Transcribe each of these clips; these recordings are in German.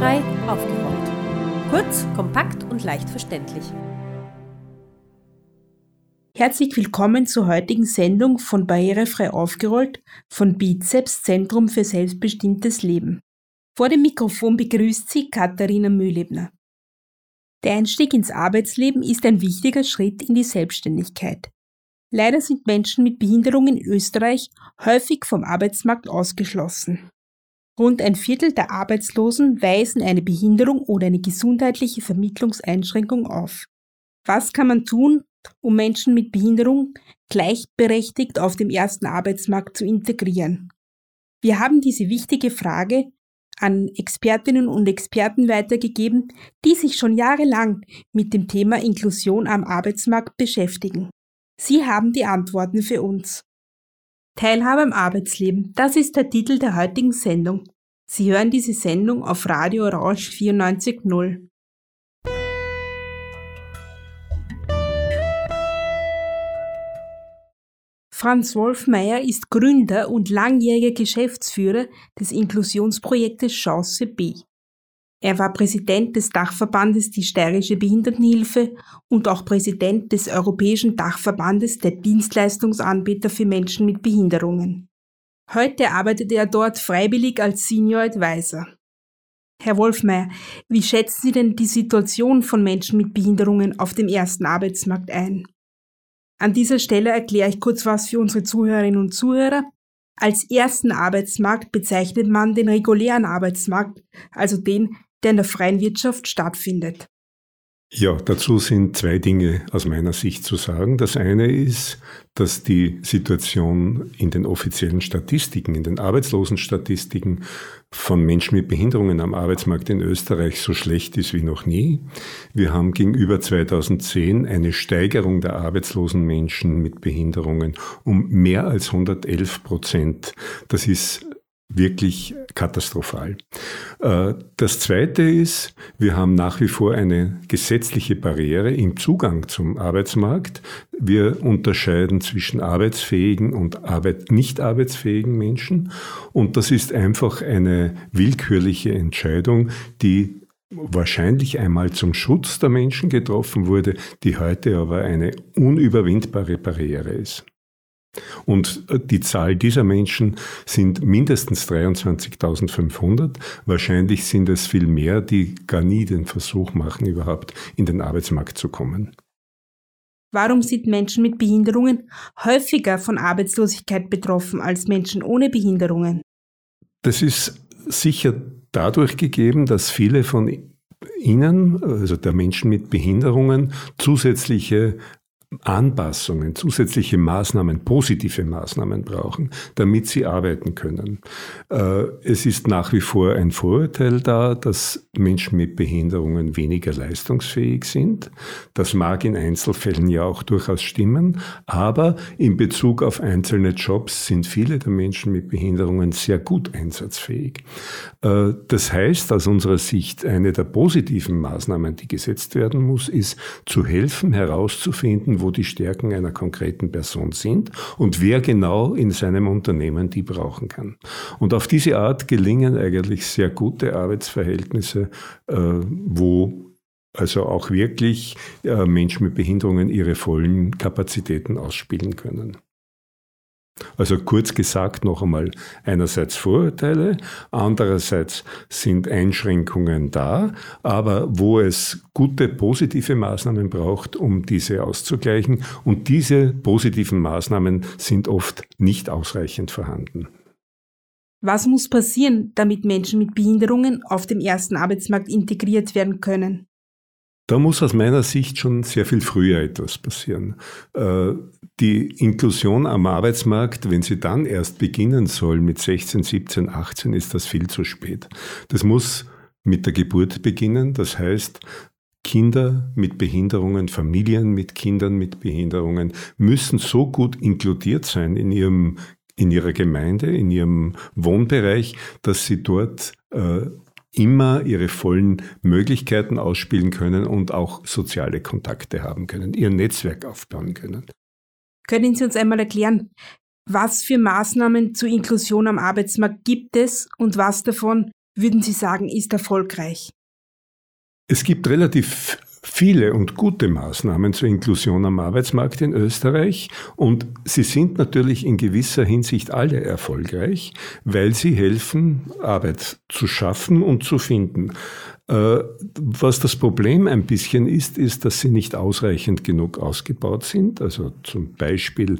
Barrierefrei aufgerollt. Kurz, kompakt und leicht verständlich. Herzlich willkommen zur heutigen Sendung von Barrierefrei aufgerollt von Bizeps Zentrum für selbstbestimmtes Leben. Vor dem Mikrofon begrüßt Sie Katharina Mühlebner. Der Einstieg ins Arbeitsleben ist ein wichtiger Schritt in die Selbstständigkeit. Leider sind Menschen mit Behinderungen in Österreich häufig vom Arbeitsmarkt ausgeschlossen. Rund ein Viertel der Arbeitslosen weisen eine Behinderung oder eine gesundheitliche Vermittlungseinschränkung auf. Was kann man tun, um Menschen mit Behinderung gleichberechtigt auf dem ersten Arbeitsmarkt zu integrieren? Wir haben diese wichtige Frage an Expertinnen und Experten weitergegeben, die sich schon jahrelang mit dem Thema Inklusion am Arbeitsmarkt beschäftigen. Sie haben die Antworten für uns. Teilhabe am Arbeitsleben, das ist der Titel der heutigen Sendung. Sie hören diese Sendung auf Radio Orange 94.0. Franz Wolfmeier ist Gründer und langjähriger Geschäftsführer des Inklusionsprojektes Chance B. Er war Präsident des Dachverbandes Die Steirische Behindertenhilfe und auch Präsident des Europäischen Dachverbandes der Dienstleistungsanbieter für Menschen mit Behinderungen. Heute arbeitet er dort freiwillig als Senior Advisor. Herr Wolfmeier, wie schätzen Sie denn die Situation von Menschen mit Behinderungen auf dem ersten Arbeitsmarkt ein? An dieser Stelle erkläre ich kurz was für unsere Zuhörerinnen und Zuhörer. Als ersten Arbeitsmarkt bezeichnet man den regulären Arbeitsmarkt, also den, der in der freien Wirtschaft stattfindet. Ja, dazu sind zwei Dinge aus meiner Sicht zu sagen. Das eine ist, dass die Situation in den offiziellen Statistiken, in den Arbeitslosenstatistiken von Menschen mit Behinderungen am Arbeitsmarkt in Österreich so schlecht ist wie noch nie. Wir haben gegenüber 2010 eine Steigerung der arbeitslosen Menschen mit Behinderungen um mehr als 111 Prozent. Das ist wirklich katastrophal. Äh, das Zweite ist, wir haben nach wie vor eine gesetzliche Barriere im Zugang zum Arbeitsmarkt. Wir unterscheiden zwischen arbeitsfähigen und nicht arbeitsfähigen Menschen. Und das ist einfach eine willkürliche Entscheidung, die wahrscheinlich einmal zum Schutz der Menschen getroffen wurde, die heute aber eine unüberwindbare Barriere ist. Und äh, die Zahl dieser Menschen sind mindestens 23.500. Wahrscheinlich sind es viel mehr, die gar nie den Versuch machen, überhaupt in den Arbeitsmarkt zu kommen. Warum sind Menschen mit Behinderungen häufiger von Arbeitslosigkeit betroffen als Menschen ohne Behinderungen? Das ist sicher dadurch gegeben, dass viele von Ihnen, also der Menschen mit Behinderungen, zusätzliche Anpassungen, zusätzliche Maßnahmen, positive Maßnahmen brauchen, damit sie arbeiten können. Äh, es ist nach wie vor ein Vorurteil da, dass Menschen mit Behinderungen weniger leistungsfähig sind. Das mag in Einzelfällen ja auch durchaus stimmen, aber in Bezug auf einzelne Jobs sind viele der Menschen mit Behinderungen sehr gut einsatzfähig. Äh, das heißt aus unserer Sicht, eine der positiven Maßnahmen, die gesetzt werden muss, ist zu helfen, herauszufinden, wo die Stärken einer konkreten Person sind und wer genau in seinem Unternehmen die brauchen kann. Und auf diese Art gelingen eigentlich sehr gute Arbeitsverhältnisse, äh, wo also auch wirklich äh, Menschen mit Behinderungen ihre vollen Kapazitäten ausspielen können. Also kurz gesagt noch einmal, einerseits Vorurteile, andererseits sind Einschränkungen da, aber wo es gute positive Maßnahmen braucht, um diese auszugleichen. Und diese positiven Maßnahmen sind oft nicht ausreichend vorhanden. Was muss passieren, damit Menschen mit Behinderungen auf dem ersten Arbeitsmarkt integriert werden können? Da muss aus meiner Sicht schon sehr viel früher etwas passieren. Äh, die Inklusion am Arbeitsmarkt, wenn sie dann erst beginnen soll mit 16, 17, 18, ist das viel zu spät. Das muss mit der Geburt beginnen. Das heißt, Kinder mit Behinderungen, Familien mit Kindern mit Behinderungen müssen so gut inkludiert sein in ihrem in ihrer Gemeinde, in ihrem Wohnbereich, dass sie dort äh, immer ihre vollen Möglichkeiten ausspielen können und auch soziale Kontakte haben können, ihr Netzwerk aufbauen können. Können Sie uns einmal erklären, was für Maßnahmen zur Inklusion am Arbeitsmarkt gibt es und was davon würden Sie sagen, ist erfolgreich? Es gibt relativ viele und gute Maßnahmen zur Inklusion am Arbeitsmarkt in Österreich und sie sind natürlich in gewisser Hinsicht alle erfolgreich, weil sie helfen, Arbeit zu schaffen und zu finden. Äh, was das Problem ein bisschen ist, ist, dass sie nicht ausreichend genug ausgebaut sind. Also zum Beispiel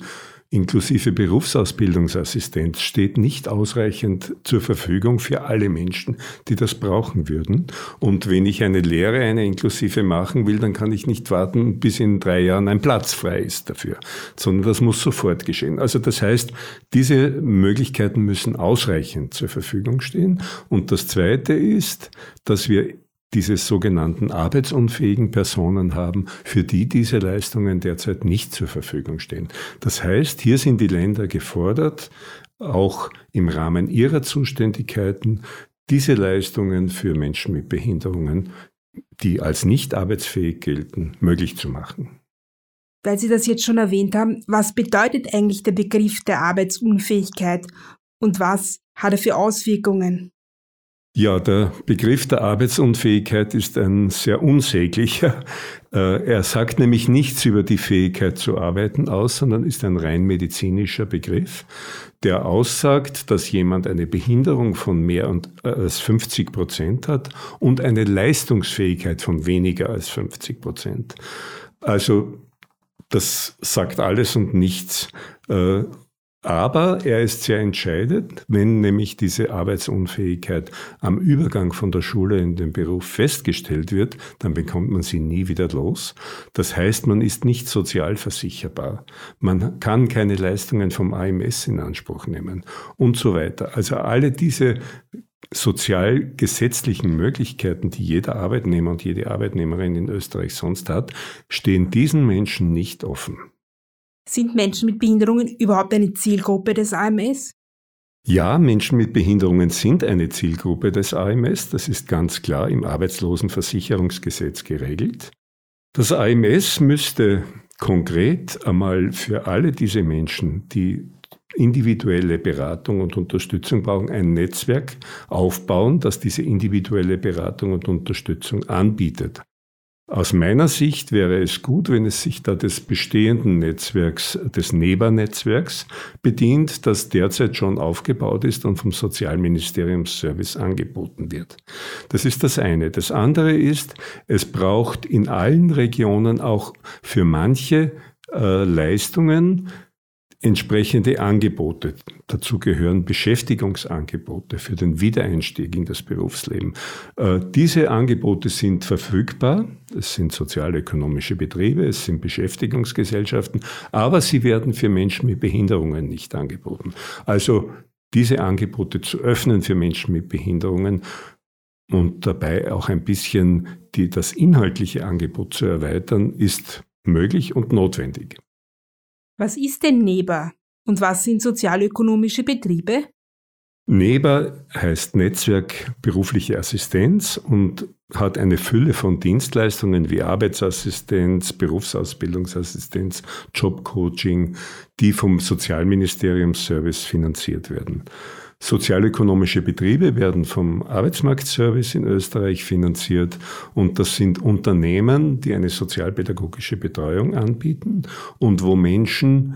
inklusive Berufsausbildungsassistenz steht nicht ausreichend zur Verfügung für alle Menschen, die das brauchen würden. Und wenn ich eine Lehre, eine inklusive machen will, dann kann ich nicht warten, bis in drei Jahren ein Platz frei ist dafür, sondern das muss sofort geschehen. Also das heißt, diese Möglichkeiten müssen ausreichend zur Verfügung stehen. Und das Zweite ist, dass wir diese sogenannten arbeitsunfähigen Personen haben, für die diese Leistungen derzeit nicht zur Verfügung stehen. Das heißt, hier sind die Länder gefordert, auch im Rahmen ihrer Zuständigkeiten diese Leistungen für Menschen mit Behinderungen, die als nicht arbeitsfähig gelten, möglich zu machen. Weil Sie das jetzt schon erwähnt haben, was bedeutet eigentlich der Begriff der Arbeitsunfähigkeit und was hat er für Auswirkungen? Ja, der Begriff der Arbeitsunfähigkeit ist ein sehr unsäglicher. Äh, er sagt nämlich nichts über die Fähigkeit zu arbeiten aus, sondern ist ein rein medizinischer Begriff, der aussagt, dass jemand eine Behinderung von mehr äh, als 50 Prozent hat und eine Leistungsfähigkeit von weniger als 50 Prozent. Also das sagt alles und nichts. Aber er ist sehr entscheidend, wenn nämlich diese Arbeitsunfähigkeit am Übergang von der Schule in den Beruf festgestellt wird, dann bekommt man sie nie wieder los. Das heißt, man ist nicht sozial versicherbar. Man kann keine Leistungen vom AMS in Anspruch nehmen und so weiter. Also alle diese sozialgesetzlichen Möglichkeiten, die jeder Arbeitnehmer und jede Arbeitnehmerin in Österreich sonst hat, stehen diesen Menschen nicht offen. Sind Menschen mit Behinderungen überhaupt eine Zielgruppe des AMS? Ja, Menschen mit Behinderungen sind eine Zielgruppe des AMS. Das ist ganz klar im Arbeitslosenversicherungsgesetz geregelt. Das AMS müsste konkret einmal für alle diese Menschen, die individuelle Beratung und Unterstützung brauchen, ein Netzwerk aufbauen, das diese individuelle Beratung und Unterstützung anbietet. Aus meiner Sicht wäre es gut, wenn es sich da des bestehenden Netzwerks, des NEBA-Netzwerks bedient, das derzeit schon aufgebaut ist und vom Sozialministeriumsservice angeboten wird. Das ist das eine. Das andere ist, es braucht in allen Regionen auch für manche äh, Leistungen entsprechende Angebote. Dazu gehören Beschäftigungsangebote für den Wiedereinstieg in das Berufsleben. Äh, diese Angebote sind verfügbar. Es sind sozialökonomische Betriebe, es sind Beschäftigungsgesellschaften, aber sie werden für Menschen mit Behinderungen nicht angeboten. Also diese Angebote zu öffnen für Menschen mit Behinderungen und dabei auch ein bisschen die, das inhaltliche Angebot zu erweitern, ist möglich und notwendig. Was ist denn NEBA und was sind sozialökonomische Betriebe? NEBA heißt Netzwerk berufliche Assistenz und hat eine Fülle von Dienstleistungen wie Arbeitsassistenz, Berufsausbildungsassistenz, Jobcoaching, die vom Sozialministeriumsservice finanziert werden. Sozialökonomische Betriebe werden vom Arbeitsmarktservice in Österreich finanziert und das sind Unternehmen, die eine sozialpädagogische Betreuung anbieten und wo Menschen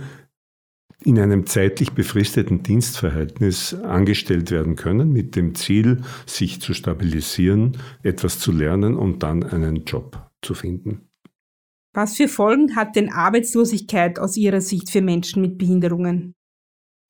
in einem zeitlich befristeten Dienstverhältnis angestellt werden können, mit dem Ziel, sich zu stabilisieren, etwas zu lernen und dann einen Job zu finden. Was für Folgen hat denn Arbeitslosigkeit aus Ihrer Sicht für Menschen mit Behinderungen?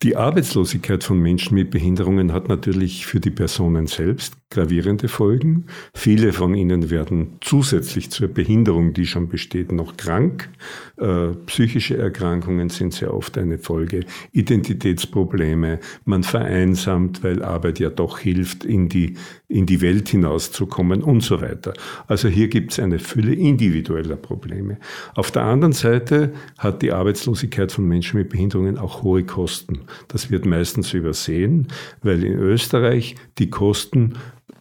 Die Arbeitslosigkeit von Menschen mit Behinderungen hat natürlich für die Personen selbst gravierende Folgen. Viele von ihnen werden zusätzlich zur Behinderung, die schon besteht, noch krank. Äh, psychische Erkrankungen sind sehr oft eine Folge. Identitätsprobleme. Man vereinsamt, weil Arbeit ja doch hilft, in die, in die Welt hinauszukommen und so weiter. Also hier gibt es eine Fülle individueller Probleme. Auf der anderen Seite hat die Arbeitslosigkeit von Menschen mit Behinderungen auch hohe Kosten. Das wird meistens übersehen, weil in Österreich die Kosten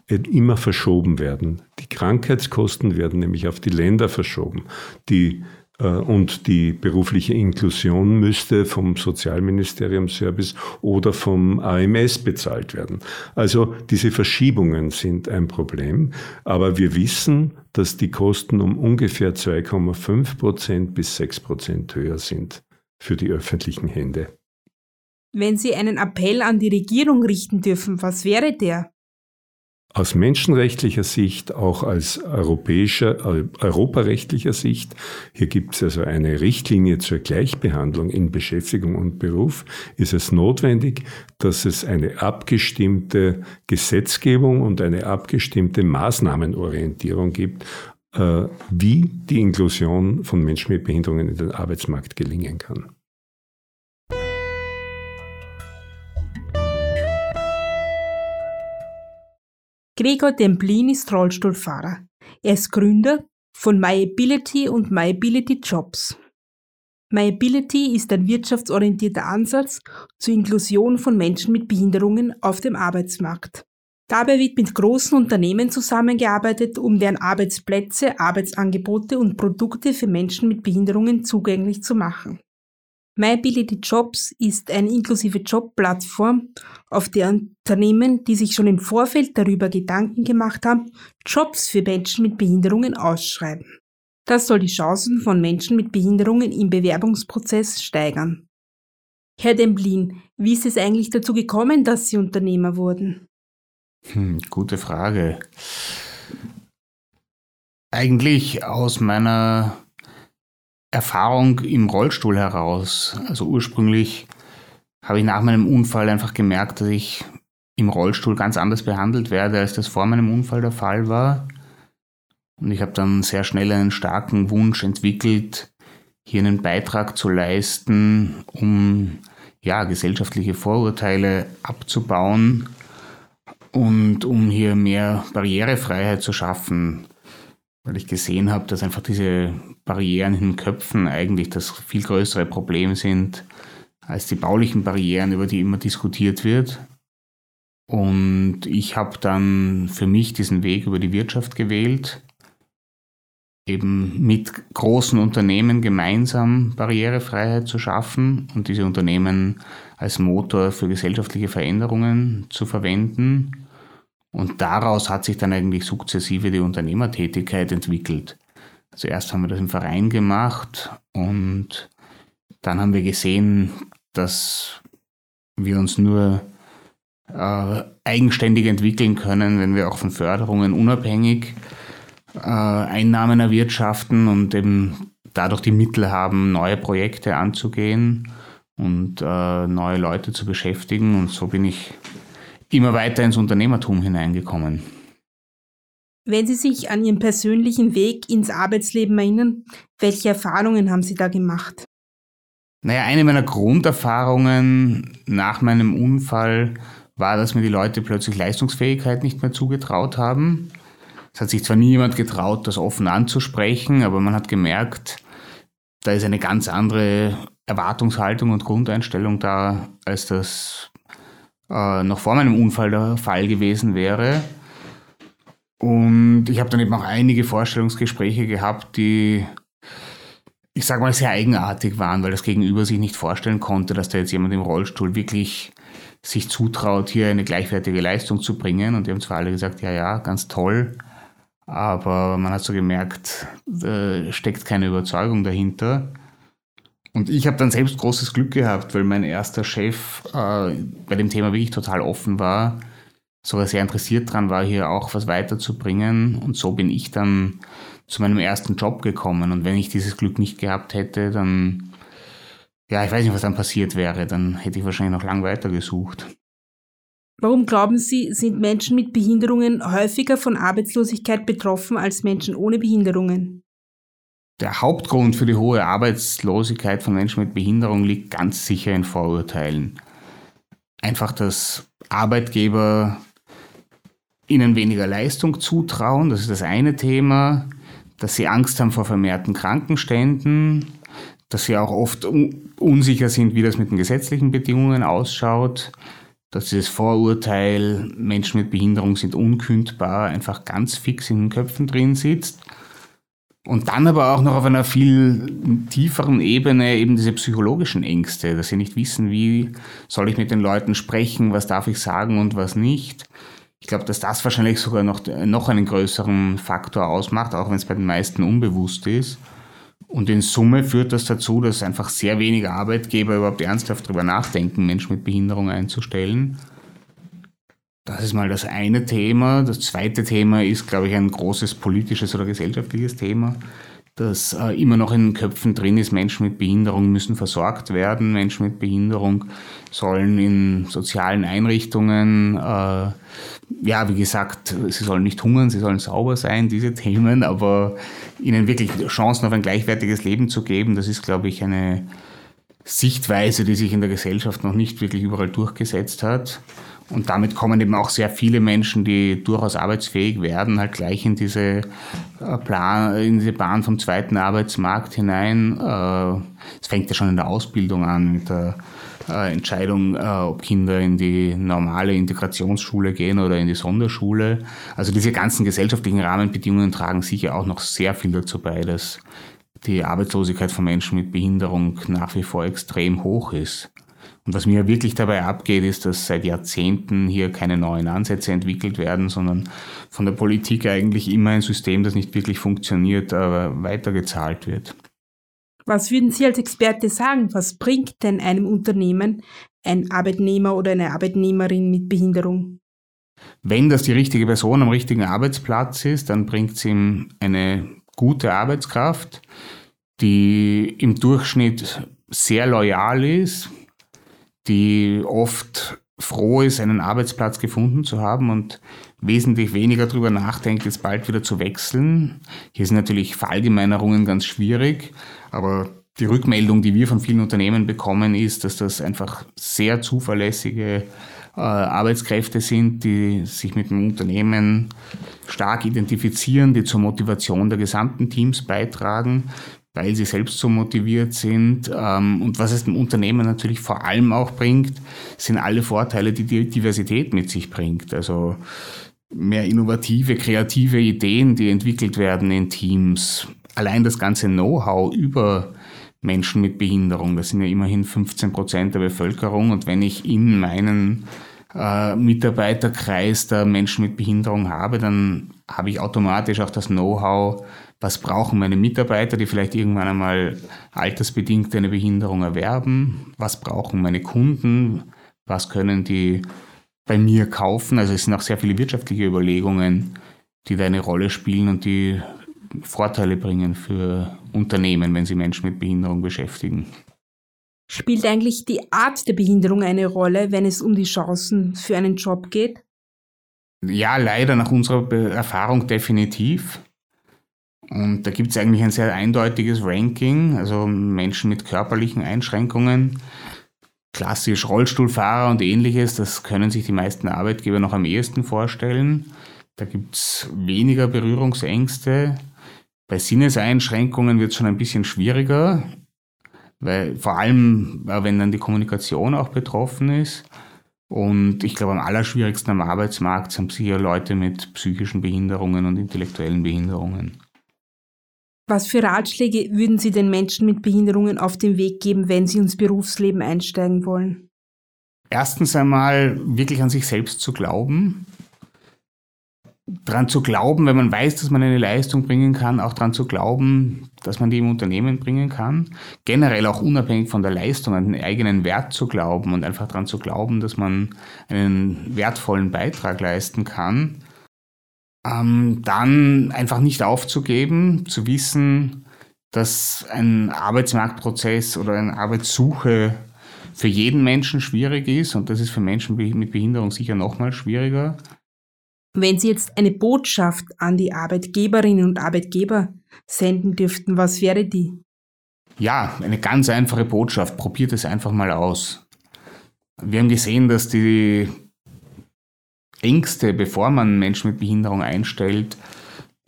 immer verschoben werden. Die Krankheitskosten werden nämlich auf die Länder verschoben. Die Äh, und die berufliche Inklusion müsste vom Sozialministerium Service oder vom AMS bezahlt werden. Also diese Verschiebungen sind ein Problem. Aber wir wissen, dass die Kosten um ungefähr 2,5 Prozent bis 6 Prozent höher sind für die öffentlichen Hände. Wenn Sie einen Appell an die Regierung richten dürfen, was wäre der? Aus menschenrechtlicher Sicht, auch als europäischer, äh, europarechtlicher Sicht, hier gibt es also eine Richtlinie zur Gleichbehandlung in Beschäftigung und Beruf, ist es notwendig, dass es eine abgestimmte Gesetzgebung und eine abgestimmte Maßnahmenorientierung gibt, äh, wie die Inklusion von Menschen mit Behinderungen in den Arbeitsmarkt gelingen kann. Gregor Demblin ist Rollstuhlfahrer. Er ist Gründer von MyAbility und MyAbility Jobs. MyAbility ist ein wirtschaftsorientierter Ansatz zur Inklusion von Menschen mit Behinderungen auf dem Arbeitsmarkt. Dabei wird mit großen Unternehmen zusammengearbeitet, um deren Arbeitsplätze, Arbeitsangebote und Produkte für Menschen mit Behinderungen zugänglich zu machen. MyAbility Jobs ist eine inklusive Jobplattform, auf der Unternehmen, die sich schon im Vorfeld darüber Gedanken gemacht haben, Jobs für Menschen mit Behinderungen ausschreiben. Das soll die Chancen von Menschen mit Behinderungen im Bewerbungsprozess steigern. Herr Demblin, wie ist es eigentlich dazu gekommen, dass Sie Unternehmer wurden? Hm, gute Frage. Eigentlich aus meiner Erfahrung im Rollstuhl heraus. Also ursprünglich habe ich nach meinem Unfall einfach gemerkt, dass ich im Rollstuhl ganz anders behandelt werde, als das vor meinem Unfall der Fall war. Und ich habe dann sehr schnell einen starken Wunsch entwickelt, hier einen Beitrag zu leisten, um ja, gesellschaftliche Vorurteile abzubauen und um hier mehr Barrierefreiheit zu schaffen weil ich gesehen habe, dass einfach diese Barrieren in den Köpfen eigentlich das viel größere Problem sind als die baulichen Barrieren, über die immer diskutiert wird. Und ich habe dann für mich diesen Weg über die Wirtschaft gewählt, eben mit großen Unternehmen gemeinsam Barrierefreiheit zu schaffen und diese Unternehmen als Motor für gesellschaftliche Veränderungen zu verwenden. Und daraus hat sich dann eigentlich sukzessive die Unternehmertätigkeit entwickelt. Zuerst haben wir das im Verein gemacht und dann haben wir gesehen, dass wir uns nur äh, eigenständig entwickeln können, wenn wir auch von Förderungen unabhängig äh, Einnahmen erwirtschaften und eben dadurch die Mittel haben, neue Projekte anzugehen und äh, neue Leute zu beschäftigen. Und so bin ich immer weiter ins Unternehmertum hineingekommen. Wenn Sie sich an Ihren persönlichen Weg ins Arbeitsleben erinnern, welche Erfahrungen haben Sie da gemacht? Naja, eine meiner Grunderfahrungen nach meinem Unfall war, dass mir die Leute plötzlich Leistungsfähigkeit nicht mehr zugetraut haben. Es hat sich zwar nie jemand getraut, das offen anzusprechen, aber man hat gemerkt, da ist eine ganz andere Erwartungshaltung und Grundeinstellung da, als das äh, noch vor meinem Unfall der Fall gewesen wäre. Und ich habe dann eben auch einige Vorstellungsgespräche gehabt, die, ich sage mal, sehr eigenartig waren, weil das Gegenüber sich nicht vorstellen konnte, dass da jetzt jemand im Rollstuhl wirklich sich zutraut, hier eine gleichwertige Leistung zu bringen. Und die haben zwar alle gesagt, ja, ja, ganz toll, aber man hat so gemerkt, da steckt keine Überzeugung dahinter. Und ich habe dann selbst großes Glück gehabt, weil mein erster Chef äh, bei dem Thema wirklich total offen war, sogar sehr interessiert daran war, hier auch was weiterzubringen. Und so bin ich dann zu meinem ersten Job gekommen. Und wenn ich dieses Glück nicht gehabt hätte, dann, ja, ich weiß nicht, was dann passiert wäre. Dann hätte ich wahrscheinlich noch lang weiter gesucht. Warum glauben Sie, sind Menschen mit Behinderungen häufiger von Arbeitslosigkeit betroffen als Menschen ohne Behinderungen? Der Hauptgrund für die hohe Arbeitslosigkeit von Menschen mit Behinderung liegt ganz sicher in Vorurteilen. Einfach, dass Arbeitgeber ihnen weniger Leistung zutrauen, das ist das eine Thema, dass sie Angst haben vor vermehrten Krankenständen, dass sie auch oft unsicher sind, wie das mit den gesetzlichen Bedingungen ausschaut, dass dieses Vorurteil, Menschen mit Behinderung sind unkündbar, einfach ganz fix in den Köpfen drin sitzt Und dann aber auch noch auf einer viel tieferen Ebene eben diese psychologischen Ängste, dass sie nicht wissen, wie soll ich mit den Leuten sprechen, was darf ich sagen und was nicht. Ich glaube, dass das wahrscheinlich sogar noch, noch einen größeren Faktor ausmacht, auch wenn es bei den meisten unbewusst ist. Und in Summe führt das dazu, dass einfach sehr wenige Arbeitgeber überhaupt ernsthaft darüber nachdenken, Menschen mit Behinderung einzustellen. Das ist mal das eine Thema. Das zweite Thema ist, glaube ich, ein großes politisches oder gesellschaftliches Thema, das äh, immer noch in den Köpfen drin ist. Menschen mit Behinderung müssen versorgt werden. Menschen mit Behinderung sollen in sozialen Einrichtungen, äh, ja, wie gesagt, sie sollen nicht hungern, sie sollen sauber sein, diese Themen, aber ihnen wirklich Chancen auf ein gleichwertiges Leben zu geben, das ist, glaube ich, eine Sichtweise, die sich in der Gesellschaft noch nicht wirklich überall durchgesetzt hat. Und damit kommen eben auch sehr viele Menschen, die durchaus arbeitsfähig werden, halt gleich in diese, äh, Plan, in diese Bahn vom zweiten Arbeitsmarkt hinein. Äh, es fängt ja schon in der Ausbildung an mit der äh, Entscheidung, ob Kinder in die normale Integrationsschule gehen oder in die Sonderschule. Also diese ganzen gesellschaftlichen Rahmenbedingungen tragen sicher auch noch sehr viel dazu bei, dass die Arbeitslosigkeit von Menschen mit Behinderung nach wie vor extrem hoch ist. Und was mir wirklich dabei abgeht, ist, dass seit Jahrzehnten hier keine neuen Ansätze entwickelt werden, sondern von der Politik eigentlich immer ein System, das nicht wirklich funktioniert, aber weitergezahlt wird. Was würden Sie als Experte sagen? Was bringt denn einem Unternehmen ein Arbeitnehmer oder eine Arbeitnehmerin mit Behinderung? Wenn das die richtige Person am richtigen Arbeitsplatz ist, dann bringt es ihm eine gute Arbeitskraft, die im Durchschnitt sehr loyal ist, die oft froh ist, einen Arbeitsplatz gefunden zu haben und wesentlich weniger darüber nachdenkt, jetzt bald wieder zu wechseln. Hier sind natürlich Fallgemeinerungen ganz schwierig, aber die Rückmeldung, die wir von vielen Unternehmen bekommen, ist, dass das einfach sehr zuverlässige äh, Arbeitskräfte sind, die sich mit dem Unternehmen stark identifizieren, die zur Motivation der gesamten Teams beitragen weil sie selbst so motiviert sind. Ähm, und was es dem Unternehmen natürlich vor allem auch bringt, sind alle Vorteile, die die Diversität mit sich bringt. Also mehr innovative, kreative Ideen, die entwickelt werden in Teams. Allein das ganze Know-how über Menschen mit Behinderung, das sind ja immerhin 15 Prozent der Bevölkerung. Und wenn ich in meinen äh, Mitarbeiterkreis der Menschen mit Behinderung habe, dann habe ich automatisch auch das Know-how, was brauchen meine Mitarbeiter, die vielleicht irgendwann einmal altersbedingt eine Behinderung erwerben, was brauchen meine Kunden, was können die bei mir kaufen. Also es sind auch sehr viele wirtschaftliche Überlegungen, die da eine Rolle spielen und die Vorteile bringen für Unternehmen, wenn sie Menschen mit Behinderung beschäftigen. Spielt eigentlich die Art der Behinderung eine Rolle, wenn es um die Chancen für einen Job geht? Ja, leider nach unserer Erfahrung definitiv. Und da gibt es eigentlich ein sehr eindeutiges Ranking, also Menschen mit körperlichen Einschränkungen, klassisch Rollstuhlfahrer und ähnliches, das können sich die meisten Arbeitgeber noch am ehesten vorstellen. Da gibt es weniger Berührungsängste. Bei Sinneseinschränkungen wird es schon ein bisschen schwieriger, weil vor allem, äh, wenn dann die Kommunikation auch betroffen ist. Und ich glaube, am allerschwierigsten am Arbeitsmarkt sind sicher Leute mit psychischen Behinderungen und intellektuellen Behinderungen. Was für Ratschläge würden Sie den Menschen mit Behinderungen auf den Weg geben, wenn sie ins Berufsleben einsteigen wollen? Erstens einmal wirklich an sich selbst zu glauben. Daran zu glauben, wenn man weiß, dass man eine Leistung bringen kann, auch daran zu glauben, dass man die im Unternehmen bringen kann. Generell auch unabhängig von der Leistung an den eigenen Wert zu glauben und einfach daran zu glauben, dass man einen wertvollen Beitrag leisten kann ähm, dann einfach nicht aufzugeben, zu wissen, dass ein Arbeitsmarktprozess oder eine Arbeitssuche für jeden Menschen schwierig ist und das ist für Menschen mit Behinderung sicher nochmal schwieriger. Wenn Sie jetzt eine Botschaft an die Arbeitgeberinnen und Arbeitgeber senden dürften, was wäre die? Ja, eine ganz einfache Botschaft. Probiert es einfach mal aus. Wir haben gesehen, dass die Ängste, bevor man Menschen mit Behinderung einstellt,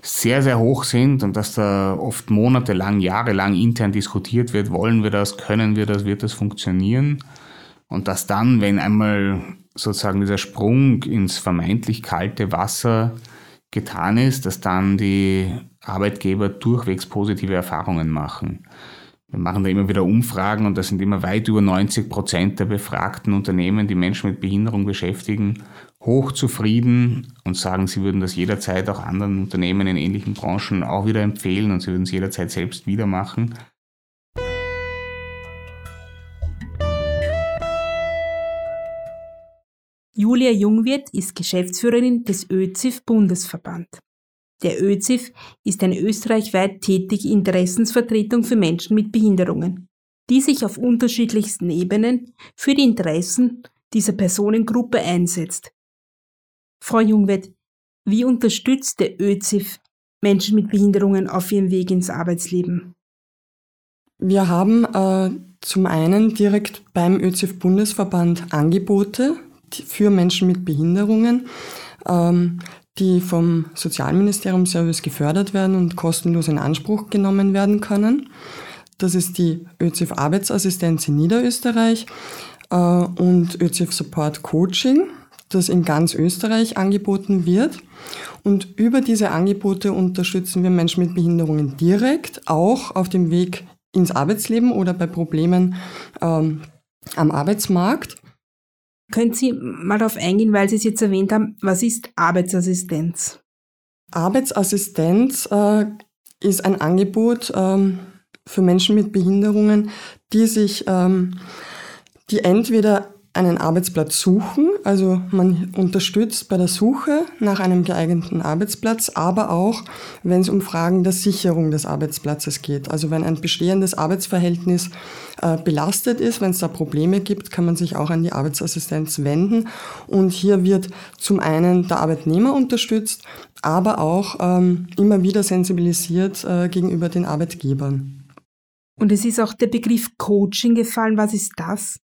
sehr, sehr hoch sind und dass da oft monatelang, jahrelang intern diskutiert wird, wollen wir das, können wir das, wird das funktionieren? Und dass dann, wenn einmal sozusagen dieser Sprung ins vermeintlich kalte Wasser getan ist, dass dann die Arbeitgeber durchwegs positive Erfahrungen machen. Wir machen da immer wieder Umfragen und da sind immer weit über 90 Prozent der befragten Unternehmen, die Menschen mit Behinderung beschäftigen, hochzufrieden und sagen, sie würden das jederzeit auch anderen Unternehmen in ähnlichen Branchen auch wieder empfehlen und sie würden es jederzeit selbst wieder machen. Julia Jungwirth ist Geschäftsführerin des ÖZIF Bundesverband. Der ÖZIF ist eine österreichweit tätige Interessensvertretung für Menschen mit Behinderungen, die sich auf unterschiedlichsten Ebenen für die Interessen dieser Personengruppe einsetzt. Frau Jungwirth, wie unterstützt der ÖZIF Menschen mit Behinderungen auf ihrem Weg ins Arbeitsleben? Wir haben äh, zum einen direkt beim ÖZIF Bundesverband Angebote für Menschen mit Behinderungen. Ähm, die vom Sozialministerium Service gefördert werden und kostenlos in Anspruch genommen werden können. Das ist die ÖZIF Arbeitsassistenz in Niederösterreich äh, und ÖZIF Support Coaching, das in ganz Österreich angeboten wird. Und über diese Angebote unterstützen wir Menschen mit Behinderungen direkt, auch auf dem Weg ins Arbeitsleben oder bei Problemen ähm, am Arbeitsmarkt. Können Sie mal darauf eingehen, weil Sie es jetzt erwähnt haben, was ist Arbeitsassistenz? Arbeitsassistenz äh, ist ein Angebot ähm, für Menschen mit Behinderungen, die sich, ähm, die entweder einen Arbeitsplatz suchen, also man unterstützt bei der Suche nach einem geeigneten Arbeitsplatz, aber auch, wenn es um Fragen der Sicherung des Arbeitsplatzes geht. Also wenn ein bestehendes Arbeitsverhältnis äh, belastet ist, wenn es da Probleme gibt, kann man sich auch an die Arbeitsassistenz wenden. Und hier wird zum einen der Arbeitnehmer unterstützt, aber auch ähm, immer wieder sensibilisiert äh, gegenüber den Arbeitgebern. Und es ist auch der Begriff Coaching gefallen. Was ist das?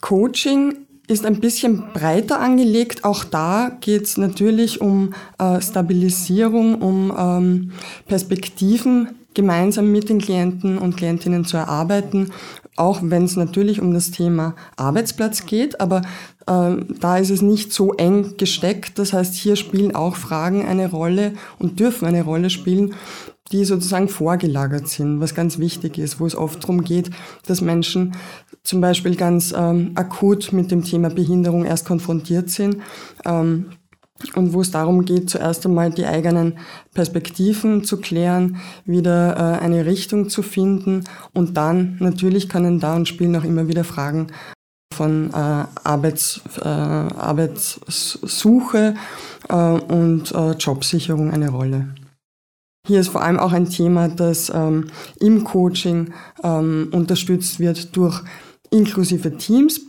Coaching ist ein bisschen breiter angelegt. Auch da geht es natürlich um äh, Stabilisierung, um ähm, Perspektiven gemeinsam mit den Klienten und Klientinnen zu erarbeiten, auch wenn es natürlich um das Thema Arbeitsplatz geht, aber äh, da ist es nicht so eng gesteckt. Das heißt, hier spielen auch Fragen eine Rolle und dürfen eine Rolle spielen, die sozusagen vorgelagert sind, was ganz wichtig ist, wo es oft darum geht, dass Menschen zum Beispiel ganz ähm, akut mit dem Thema Behinderung erst konfrontiert sind. Ähm, und wo es darum geht, zuerst einmal die eigenen Perspektiven zu klären, wieder äh, eine Richtung zu finden und dann natürlich können da und spielen auch immer wieder Fragen von äh, Arbeits, äh, Arbeitssuche äh, und äh, Jobsicherung eine Rolle. Hier ist vor allem auch ein Thema, das ähm, im Coaching ähm, unterstützt wird durch inklusive Teams,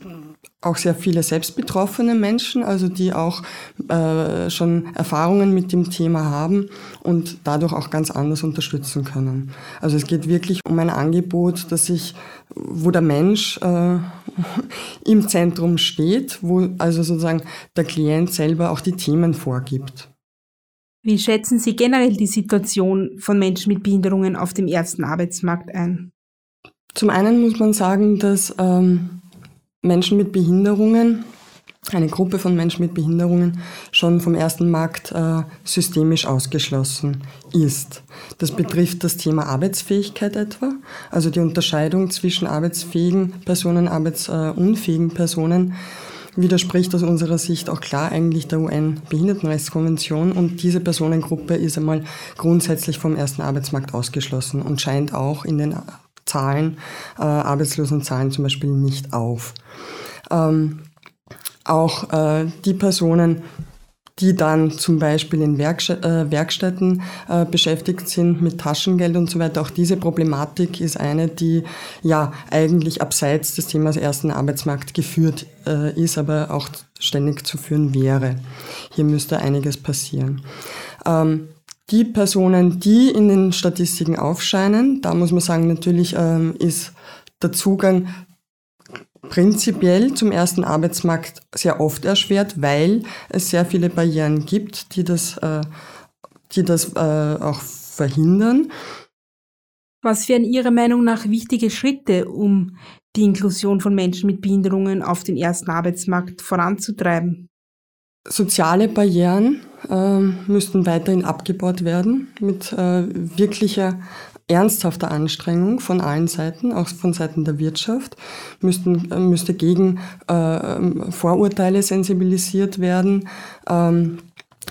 auch sehr viele selbstbetroffene Menschen, also die auch äh, schon Erfahrungen mit dem Thema haben und dadurch auch ganz anders unterstützen können. Also es geht wirklich um ein Angebot, dass sich, wo der Mensch äh, im Zentrum steht, wo also sozusagen der Klient selber auch die Themen vorgibt. Wie schätzen Sie generell die Situation von Menschen mit Behinderungen auf dem ersten Arbeitsmarkt ein? Zum einen muss man sagen, dass ähm, Menschen mit Behinderungen, eine Gruppe von Menschen mit Behinderungen schon vom ersten Markt äh, systemisch ausgeschlossen ist. Das betrifft das Thema Arbeitsfähigkeit etwa, also die Unterscheidung zwischen arbeitsfähigen Personen, arbeitsunfähigen Personen widerspricht aus unserer Sicht auch klar eigentlich der UN-Behindertenrechtskonvention und diese Personengruppe ist einmal grundsätzlich vom ersten Arbeitsmarkt ausgeschlossen und scheint auch in den Zahlen, äh, Arbeitslosenzahlen zum Beispiel nicht auf. Ähm, auch äh, die Personen, die dann zum Beispiel in äh, Werkstätten äh, beschäftigt sind mit Taschengeld und so weiter. Auch diese Problematik ist eine, die ja eigentlich abseits des Themas ersten Arbeitsmarkt geführt äh, ist, aber auch ständig zu führen wäre. Hier müsste einiges passieren. Ähm, die Personen, die in den Statistiken aufscheinen, da muss man sagen, natürlich ähm, ist der Zugang prinzipiell zum ersten Arbeitsmarkt sehr oft erschwert, weil es sehr viele Barrieren gibt, die das, äh, die das äh, auch verhindern. Was wären Ihrer Meinung nach wichtige Schritte, um die Inklusion von Menschen mit Behinderungen auf den ersten Arbeitsmarkt voranzutreiben? Soziale Barrieren äh, müssten weiterhin abgebaut werden mit äh, wirklicher ernsthafter Anstrengung von allen Seiten, auch von Seiten der Wirtschaft, müssten, müsste gegen äh, Vorurteile sensibilisiert werden, ähm,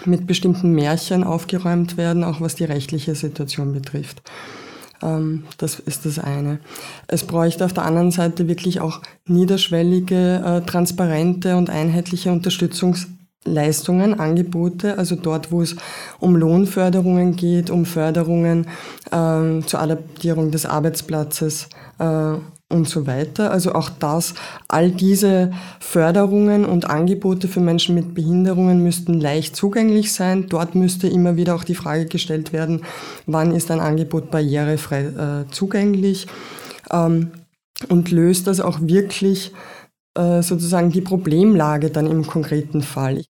mit bestimmten Märchen aufgeräumt werden, auch was die rechtliche Situation betrifft. Ähm, das ist das eine. Es bräuchte auf der anderen Seite wirklich auch niederschwellige, äh, transparente und einheitliche Unterstützungsleistungen, Angebote, also dort, wo es um Lohnförderungen geht, um Förderungen äh, zur Adaptierung des Arbeitsplatzes äh, und so weiter. Also auch das, all diese Förderungen und Angebote für Menschen mit Behinderungen müssten leicht zugänglich sein. Dort müsste immer wieder auch die Frage gestellt werden, wann ist ein Angebot barrierefrei äh, zugänglich ähm, und löst das auch wirklich äh, sozusagen die Problemlage dann im konkreten Fall.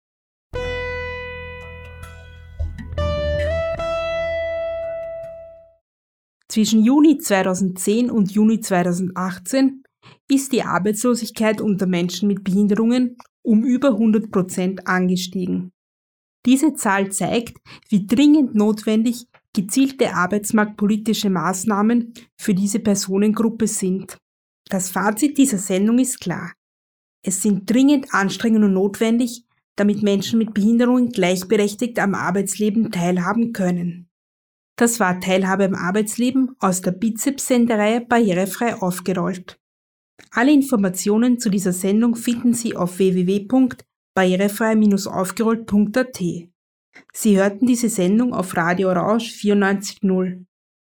Zwischen Juni 2010 und Juni 2018 ist die Arbeitslosigkeit unter Menschen mit Behinderungen um über 100 Prozent angestiegen. Diese Zahl zeigt, wie dringend notwendig gezielte arbeitsmarktpolitische Maßnahmen für diese Personengruppe sind. Das Fazit dieser Sendung ist klar. Es sind dringend Anstrengungen notwendig, damit Menschen mit Behinderungen gleichberechtigt am Arbeitsleben teilhaben können. Das war Teilhabe im Arbeitsleben aus der Bizeps-Sendereihe Barrierefrei aufgerollt. Alle Informationen zu dieser Sendung finden Sie auf www.barrierefrei-aufgerollt.at. Sie hörten diese Sendung auf Radio Orange 94.0.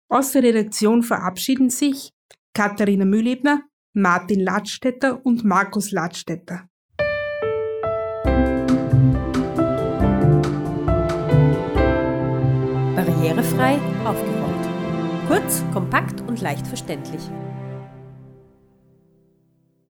Aus der Redaktion verabschieden sich Katharina Mühlebner, Martin Ladstätter und Markus Ladstätter. Barrierefrei aufgeräumt. Kurz, kompakt und leicht verständlich.